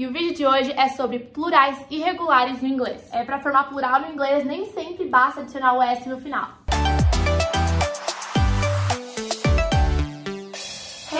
E o vídeo de hoje é sobre plurais irregulares no inglês. É para formar plural no inglês nem sempre basta adicionar o s no final.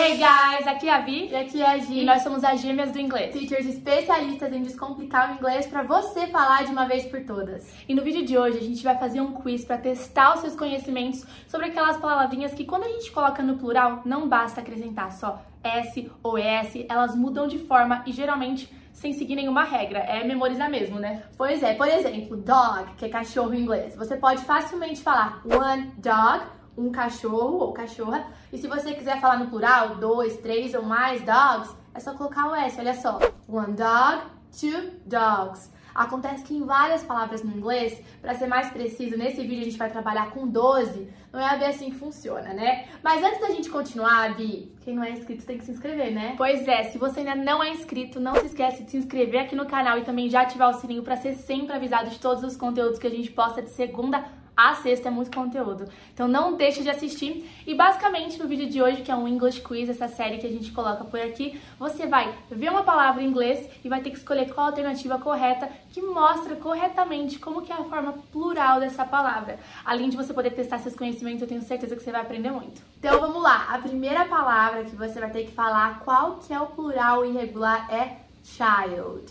Hey guys, aqui é a Vi e aqui é a Gi. E nós somos as gêmeas do inglês. Teachers especialistas em descomplicar o inglês para você falar de uma vez por todas. E no vídeo de hoje a gente vai fazer um quiz para testar os seus conhecimentos sobre aquelas palavrinhas que quando a gente coloca no plural não basta acrescentar só S ou ES, elas mudam de forma e geralmente sem seguir nenhuma regra. É memorizar mesmo, né? Pois é, por exemplo, dog, que é cachorro em inglês. Você pode facilmente falar one dog um cachorro ou cachorra. E se você quiser falar no plural, dois, três ou mais dogs, é só colocar o S, olha só. One dog, two dogs. Acontece que em várias palavras no inglês, para ser mais preciso, nesse vídeo a gente vai trabalhar com 12, não é bem assim que funciona, né? Mas antes da gente continuar, Bi, quem não é inscrito tem que se inscrever, né? Pois é, se você ainda não é inscrito, não se esquece de se inscrever aqui no canal e também já ativar o sininho para ser sempre avisado de todos os conteúdos que a gente posta de segunda a sexta é muito conteúdo. Então não deixe de assistir. E basicamente no vídeo de hoje, que é um English Quiz, essa série que a gente coloca por aqui, você vai ver uma palavra em inglês e vai ter que escolher qual a alternativa correta que mostra corretamente como que é a forma plural dessa palavra. Além de você poder testar seus conhecimentos, eu tenho certeza que você vai aprender muito. Então vamos lá. A primeira palavra que você vai ter que falar qual que é o plural irregular é child.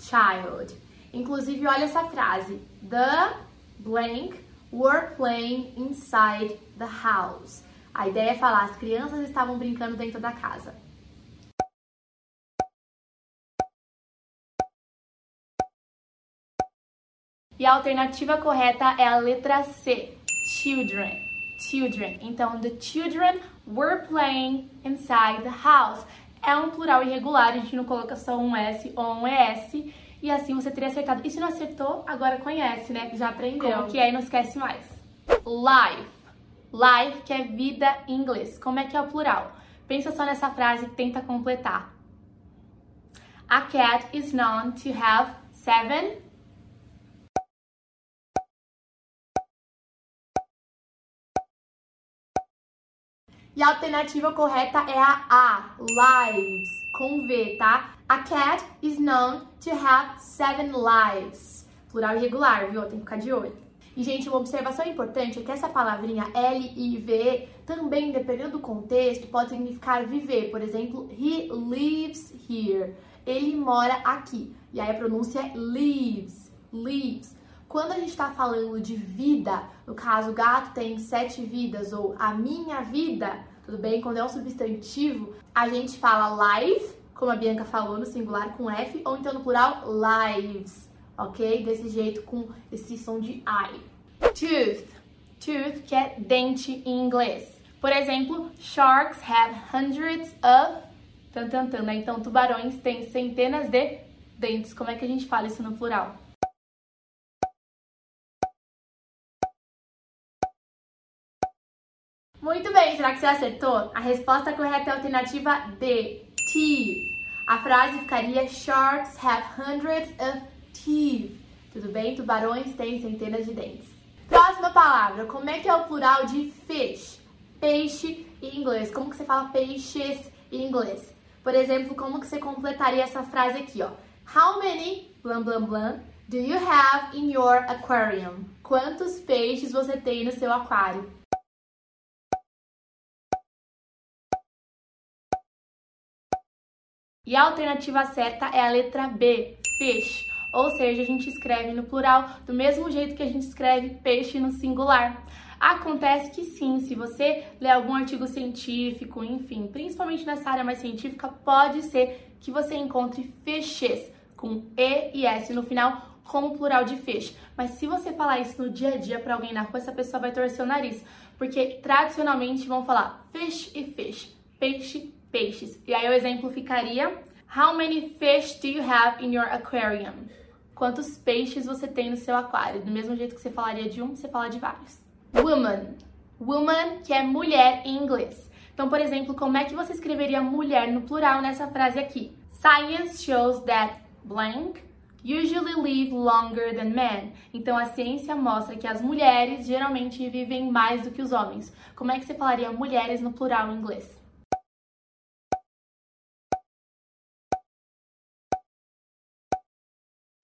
Child. Inclusive, olha essa frase. The blank were playing inside the house. A ideia é falar, as crianças estavam brincando dentro da casa. E a alternativa correta é a letra C, children. Children. Então, the children were playing inside the house. É um plural irregular, a gente não coloca só um S ou um ES e assim você teria acertado. E se não acertou, agora conhece, né? Já aprendeu. Como que é e não esquece mais. Life. Life, que é vida em inglês. Como é que é o plural? Pensa só nessa frase e tenta completar. A cat is known to have seven E a alternativa correta é a A, lives, com V, tá? A cat is known to have seven lives. Plural irregular, viu? Tem que ficar de olho. E, gente, uma observação importante é que essa palavrinha L-I-V também, dependendo do contexto, pode significar viver. Por exemplo, he lives here. Ele mora aqui. E aí a pronúncia é lives, lives. Quando a gente está falando de vida, no caso, o gato tem sete vidas ou a minha vida, tudo bem? Quando é um substantivo, a gente fala life, como a Bianca falou no singular com F, ou então no plural lives, ok? Desse jeito com esse som de I. Tooth, tooth que é dente em inglês. Por exemplo, sharks have hundreds of tan, tan, tan, né? Então, tubarões têm centenas de dentes. Como é que a gente fala isso no plural? Muito bem, será que você acertou? A resposta correta é a alternativa D, teeth. A frase ficaria Sharks have hundreds of teeth. Tudo bem? Tubarões têm centenas de dentes. Próxima palavra, como é que é o plural de fish? Peixe em inglês. Como que você fala peixes em inglês? Por exemplo, como que você completaria essa frase aqui, ó? How many, blam blam blam, do you have in your aquarium? Quantos peixes você tem no seu aquário? E a alternativa certa é a letra B, fish. Ou seja, a gente escreve no plural do mesmo jeito que a gente escreve peixe no singular. Acontece que sim, se você ler algum artigo científico, enfim, principalmente nessa área mais científica, pode ser que você encontre fishes com E e S no final como plural de fish. Mas se você falar isso no dia a dia para alguém na rua, essa pessoa vai torcer o nariz, porque tradicionalmente vão falar fish e fish, peixe peixes. E aí o exemplo ficaria: How many fish do you have in your aquarium? Quantos peixes você tem no seu aquário? Do mesmo jeito que você falaria de um, você fala de vários. Woman. Woman, que é mulher em inglês. Então, por exemplo, como é que você escreveria mulher no plural nessa frase aqui? Science shows that blank usually live longer than men. Então a ciência mostra que as mulheres geralmente vivem mais do que os homens. Como é que você falaria mulheres no plural em inglês?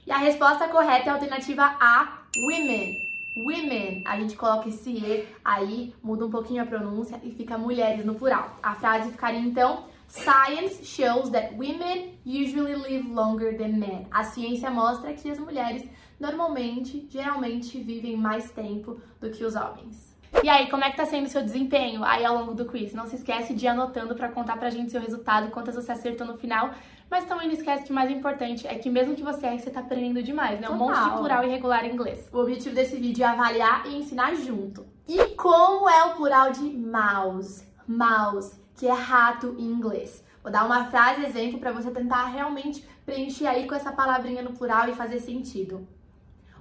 E a resposta correta é a alternativa A, women. Women, a gente coloca esse E aí, muda um pouquinho a pronúncia e fica mulheres no plural. A frase ficaria então: Science shows that women usually live longer than men. A ciência mostra que as mulheres normalmente, geralmente, vivem mais tempo do que os homens. E aí, como é que tá sendo o seu desempenho aí ao longo do quiz? Não se esquece de ir anotando para contar pra gente seu resultado, quantas você acertou no final. Mas também não esquece que o mais importante é que mesmo que você erre, você tá aprendendo demais, né? Um monte de plural irregular em inglês. O objetivo desse vídeo é avaliar e ensinar junto. E como é o plural de mouse? Mouse, que é rato em inglês. Vou dar uma frase exemplo para você tentar realmente preencher aí com essa palavrinha no plural e fazer sentido.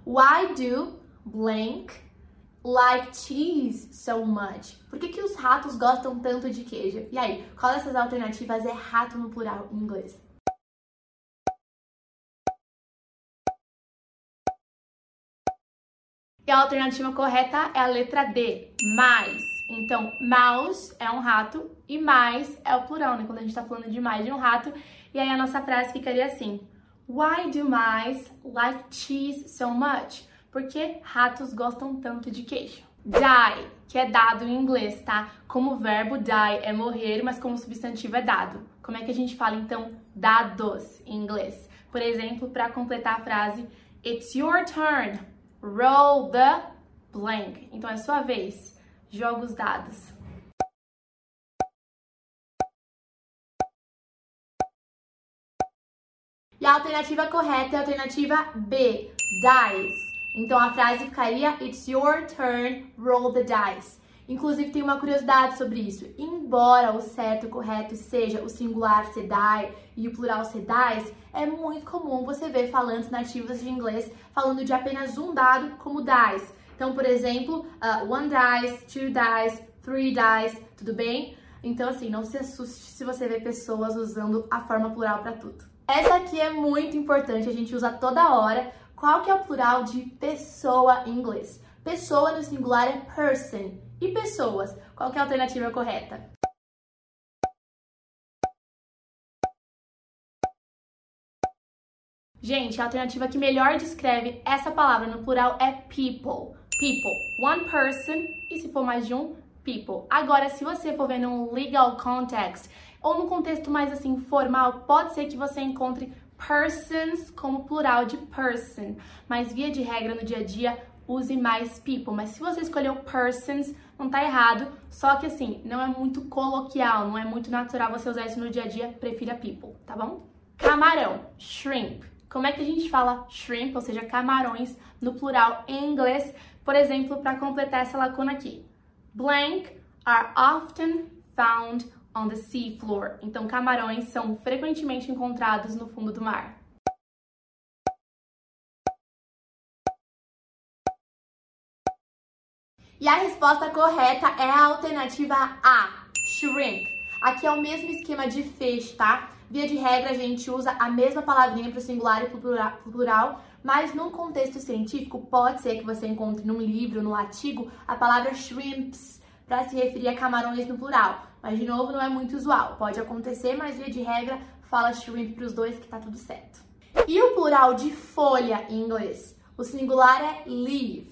Why do blank like cheese so much? Por que, que os ratos gostam tanto de queijo? E aí, qual dessas alternativas é rato no plural em inglês? E a alternativa correta é a letra D, mais. Então, mouse é um rato e mais é o plural, né? Quando a gente tá falando de mais de um rato. E aí a nossa frase ficaria assim: Why do mice like cheese so much? Por que ratos gostam tanto de queijo? Die, que é dado em inglês, tá? Como verbo die é morrer, mas como substantivo é dado. Como é que a gente fala então dados em inglês? Por exemplo, para completar a frase It's your turn. Roll the blank. Então é sua vez. Joga os dados. E a alternativa correta é a alternativa B, dice. Então a frase ficaria It's your turn, roll the dice. Inclusive tem uma curiosidade sobre isso. Embora o certo, o correto seja o singular ser die e o plural ser dice, é muito comum você ver falantes nativos de inglês falando de apenas um dado como dice. Então, por exemplo, uh, one dice, two dice, three dice, tudo bem? Então, assim, não se assuste se você vê pessoas usando a forma plural para tudo. Essa aqui é muito importante, a gente usa toda hora. Qual que é o plural de pessoa em inglês? Pessoa no singular é person. E pessoas? Qual que é a alternativa correta? Gente, a alternativa que melhor descreve essa palavra no plural é people. People, one person, e se for mais de um, people. Agora, se você for ver num legal context, ou no contexto mais assim formal, pode ser que você encontre persons como plural de person, mas via de regra no dia a dia use mais people. Mas se você escolheu persons, não tá errado, só que assim, não é muito coloquial, não é muito natural você usar isso no dia a dia, prefira people, tá bom? Camarão, shrimp. Como é que a gente fala shrimp, ou seja, camarões, no plural em inglês? Por exemplo, para completar essa lacuna aqui. Blank are often found on the seafloor. Então, camarões são frequentemente encontrados no fundo do mar. E a resposta correta é a alternativa A, shrimp. Aqui é o mesmo esquema de feixe, tá? Via de regra, a gente usa a mesma palavrinha para o singular e para o plural, mas num contexto científico, pode ser que você encontre num livro, num artigo, a palavra shrimps para se referir a camarões no plural. Mas, de novo, não é muito usual. Pode acontecer, mas via de regra, fala shrimp para os dois que tá tudo certo. E o plural de folha em inglês? O singular é leaf.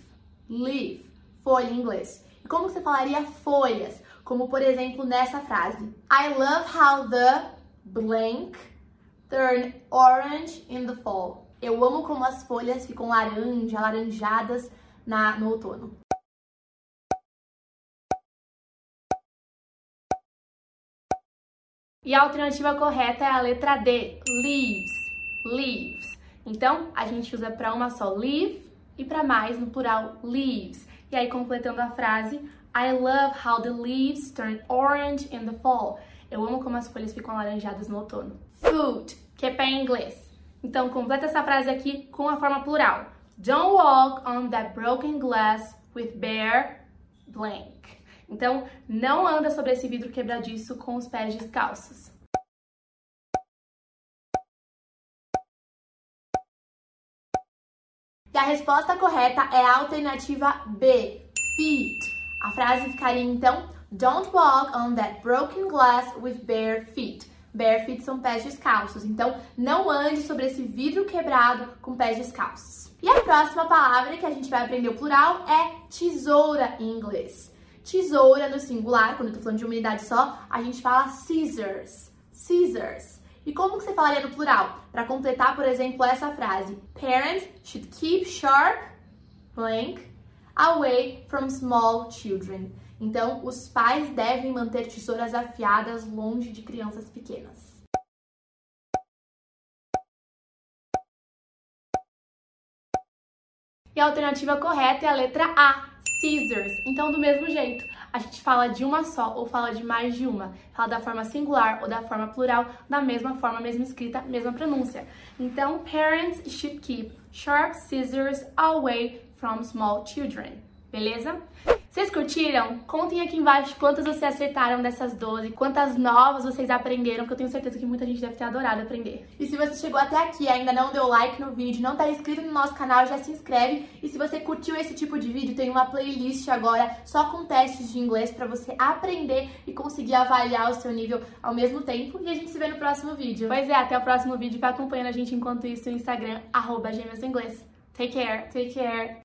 Leaf. Folha em inglês. E como você falaria folhas? Como, por exemplo, nessa frase. I love how the blank turn orange in the fall. Eu amo como as folhas ficam laranja, alaranjadas na, no outono. E a alternativa correta é a letra D, leaves, leaves. Então, a gente usa para uma só leaf e para mais no plural leaves. E aí, completando a frase, I love how the leaves turn orange in the fall. Eu amo como as folhas ficam alaranjadas no outono. Food, que é pé em inglês. Então, completa essa frase aqui com a forma plural. Don't walk on that broken glass with bare blank. Então, não anda sobre esse vidro quebradiço com os pés descalços. E a resposta correta é a alternativa B, feet. A frase ficaria então: Don't walk on that broken glass with bare feet. Bare feet são pés descalços. Então, não ande sobre esse vidro quebrado com pés descalços. E a próxima palavra que a gente vai aprender o plural é tesoura em inglês. Tesoura no singular, quando eu tô falando de uma unidade só, a gente fala scissors. Scissors. E como que você falaria no plural? Para completar, por exemplo, essa frase: Parents should keep sharp blank away from small children. Então, os pais devem manter tesouras afiadas longe de crianças pequenas. E a alternativa correta é a letra A, scissors. Então, do mesmo jeito, a gente fala de uma só ou fala de mais de uma. Fala da forma singular ou da forma plural, da mesma forma, mesma escrita, mesma pronúncia. Então, parents should keep sharp scissors away from small children. Beleza? Vocês curtiram? Contem aqui embaixo quantas vocês acertaram dessas 12, quantas novas vocês aprenderam, que eu tenho certeza que muita gente deve ter adorado aprender. E se você chegou até aqui e ainda não deu like no vídeo, não tá inscrito no nosso canal, já se inscreve. E se você curtiu esse tipo de vídeo, tem uma playlist agora só com testes de inglês para você aprender e conseguir avaliar o seu nível ao mesmo tempo. E a gente se vê no próximo vídeo. Pois é, até o próximo vídeo. Vai acompanhando a gente enquanto isso no Instagram, arroba Take care, take care.